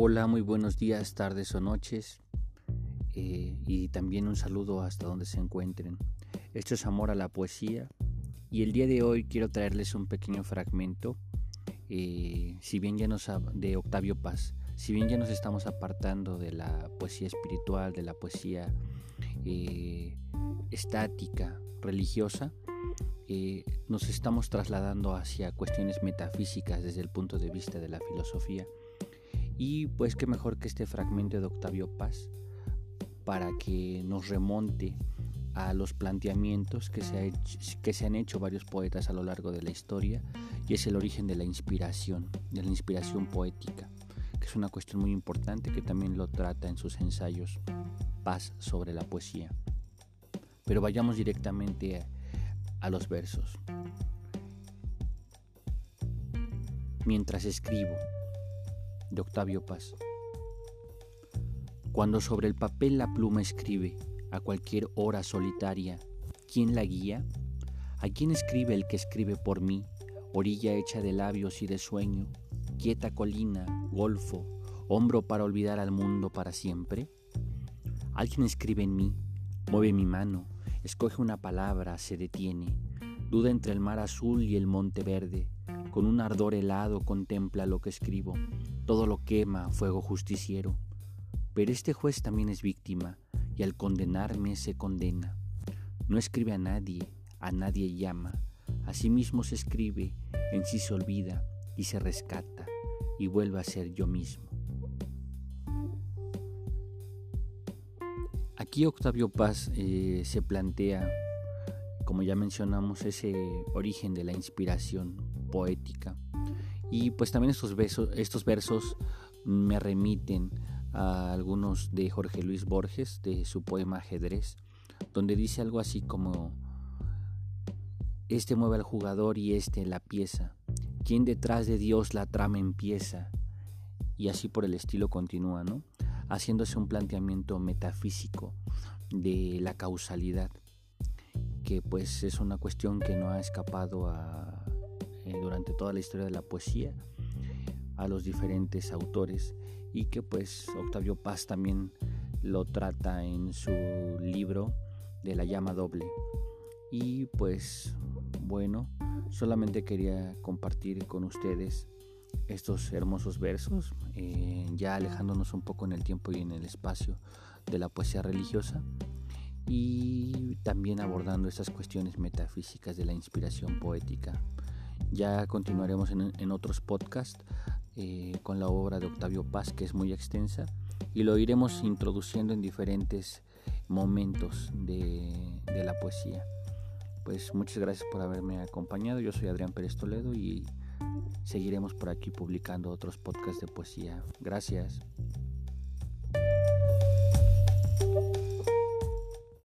Hola, muy buenos días, tardes o noches. Eh, y también un saludo hasta donde se encuentren. Esto es Amor a la Poesía. Y el día de hoy quiero traerles un pequeño fragmento. Eh, si bien ya nos de Octavio Paz. Si bien ya nos estamos apartando de la poesía espiritual, de la poesía eh, estática, religiosa, nos estamos trasladando hacia cuestiones metafísicas desde el punto de vista de la filosofía y pues qué mejor que este fragmento de Octavio Paz para que nos remonte a los planteamientos que se, han hecho varios poetas a lo largo de la historia y es el origen de la inspiración, de la inspiración poética, que es una cuestión muy importante que también lo trata en sus ensayos Paz sobre la poesía. Pero vayamos directamente a los versos. Mientras escribo, de Octavio Paz. Cuando sobre el papel la pluma escribe, a cualquier hora solitaria, ¿quién la guía? ¿A quién escribe el que escribe por mí, orilla hecha de labios y de sueño, quieta colina, golfo, hombro para olvidar al mundo para siempre? Alguien escribe en mí, mueve mi mano, escoge una palabra, se detiene, duda entre el mar azul y el monte verde, con un ardor helado contempla lo que escribo, todo lo quema fuego justiciero. Pero este juez también es víctima, y al condenarme se condena. No escribe a nadie, a nadie llama, a sí mismo se escribe, en sí se olvida y se rescata, y vuelve a ser yo mismo. Aquí Octavio Paz eh, se plantea, como ya mencionamos, ese origen de la inspiración poética. Y pues también estos, estos versos me remiten a algunos de Jorge Luis Borges, de su poema Ajedrez, donde dice algo así como, este mueve al jugador y este la pieza, quien detrás de Dios la trama empieza, y así por el estilo continúa, ¿no? Haciéndose un planteamiento metafísico de la causalidad, que pues es una cuestión que no ha escapado a eh, durante toda la historia de la poesía a los diferentes autores y que pues Octavio Paz también lo trata en su libro de la llama doble. Y pues bueno, solamente quería compartir con ustedes estos hermosos versos, eh, ya alejándonos un poco en el tiempo y en el espacio de la poesía religiosa y también abordando esas cuestiones metafísicas de la inspiración poética. Ya continuaremos en, otros podcasts eh, con la obra de Octavio Paz, que es muy extensa, y lo iremos introduciendo en diferentes momentos de, de la poesía. Pues muchas gracias por haberme acompañado. Yo soy Adrián Pérez Toledo y seguiremos por aquí publicando otros podcasts de poesía. Gracias.